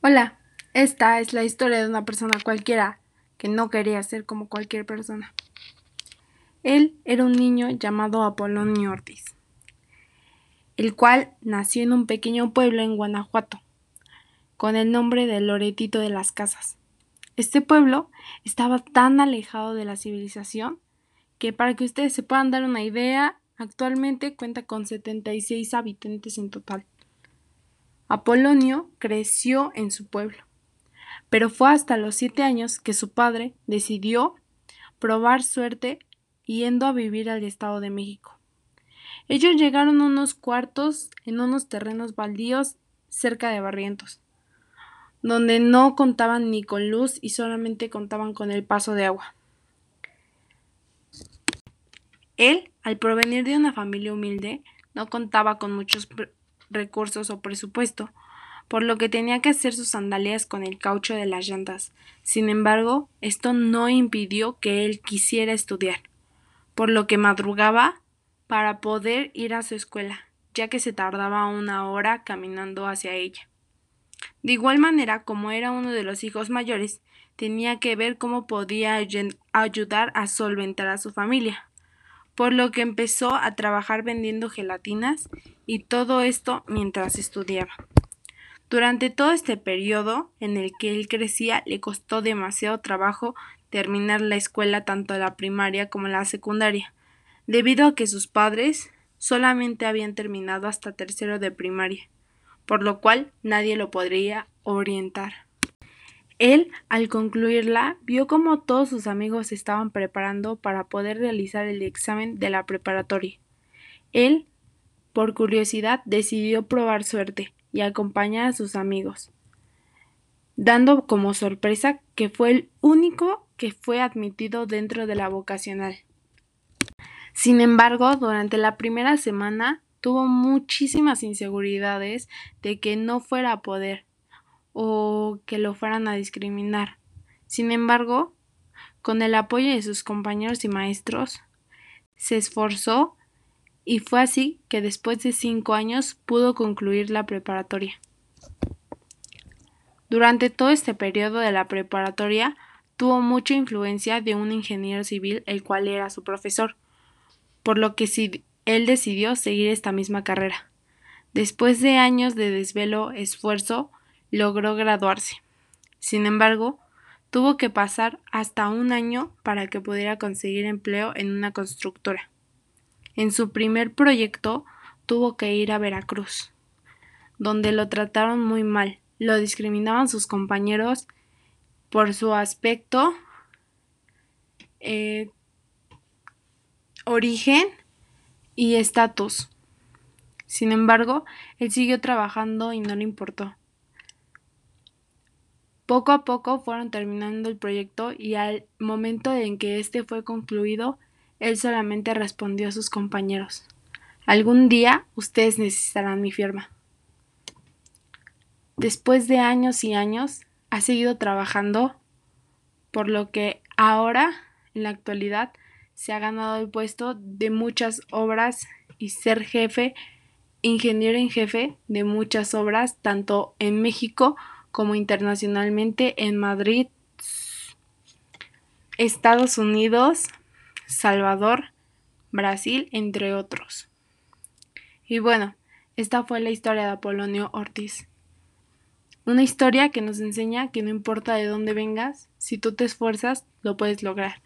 Hola, esta es la historia de una persona cualquiera que no quería ser como cualquier persona. Él era un niño llamado Apolonio Ortiz, el cual nació en un pequeño pueblo en Guanajuato, con el nombre de Loretito de las Casas. Este pueblo estaba tan alejado de la civilización que para que ustedes se puedan dar una idea, actualmente cuenta con 76 habitantes en total. Apolonio creció en su pueblo, pero fue hasta los siete años que su padre decidió probar suerte yendo a vivir al Estado de México. Ellos llegaron a unos cuartos en unos terrenos baldíos cerca de Barrientos, donde no contaban ni con luz y solamente contaban con el paso de agua. Él, al provenir de una familia humilde, no contaba con muchos recursos o presupuesto, por lo que tenía que hacer sus sandalias con el caucho de las llantas. Sin embargo, esto no impidió que él quisiera estudiar, por lo que madrugaba para poder ir a su escuela, ya que se tardaba una hora caminando hacia ella. De igual manera, como era uno de los hijos mayores, tenía que ver cómo podía ayudar a solventar a su familia por lo que empezó a trabajar vendiendo gelatinas y todo esto mientras estudiaba. Durante todo este periodo en el que él crecía le costó demasiado trabajo terminar la escuela tanto la primaria como la secundaria, debido a que sus padres solamente habían terminado hasta tercero de primaria, por lo cual nadie lo podría orientar. Él, al concluirla, vio cómo todos sus amigos se estaban preparando para poder realizar el examen de la preparatoria. Él, por curiosidad, decidió probar suerte y acompañar a sus amigos, dando como sorpresa que fue el único que fue admitido dentro de la vocacional. Sin embargo, durante la primera semana tuvo muchísimas inseguridades de que no fuera a poder, o que lo fueran a discriminar. Sin embargo, con el apoyo de sus compañeros y maestros, se esforzó y fue así que después de cinco años pudo concluir la preparatoria. Durante todo este periodo de la preparatoria tuvo mucha influencia de un ingeniero civil el cual era su profesor, por lo que él decidió seguir esta misma carrera. Después de años de desvelo, esfuerzo, logró graduarse. Sin embargo, tuvo que pasar hasta un año para que pudiera conseguir empleo en una constructora. En su primer proyecto tuvo que ir a Veracruz, donde lo trataron muy mal, lo discriminaban sus compañeros por su aspecto, eh, origen y estatus. Sin embargo, él siguió trabajando y no le importó. Poco a poco fueron terminando el proyecto y al momento en que este fue concluido, él solamente respondió a sus compañeros Algún día ustedes necesitarán mi firma. Después de años y años, ha seguido trabajando, por lo que ahora, en la actualidad, se ha ganado el puesto de muchas obras y ser jefe, ingeniero en jefe de muchas obras, tanto en México como internacionalmente en Madrid, Estados Unidos, Salvador, Brasil, entre otros. Y bueno, esta fue la historia de Apolonio Ortiz. Una historia que nos enseña que no importa de dónde vengas, si tú te esfuerzas, lo puedes lograr.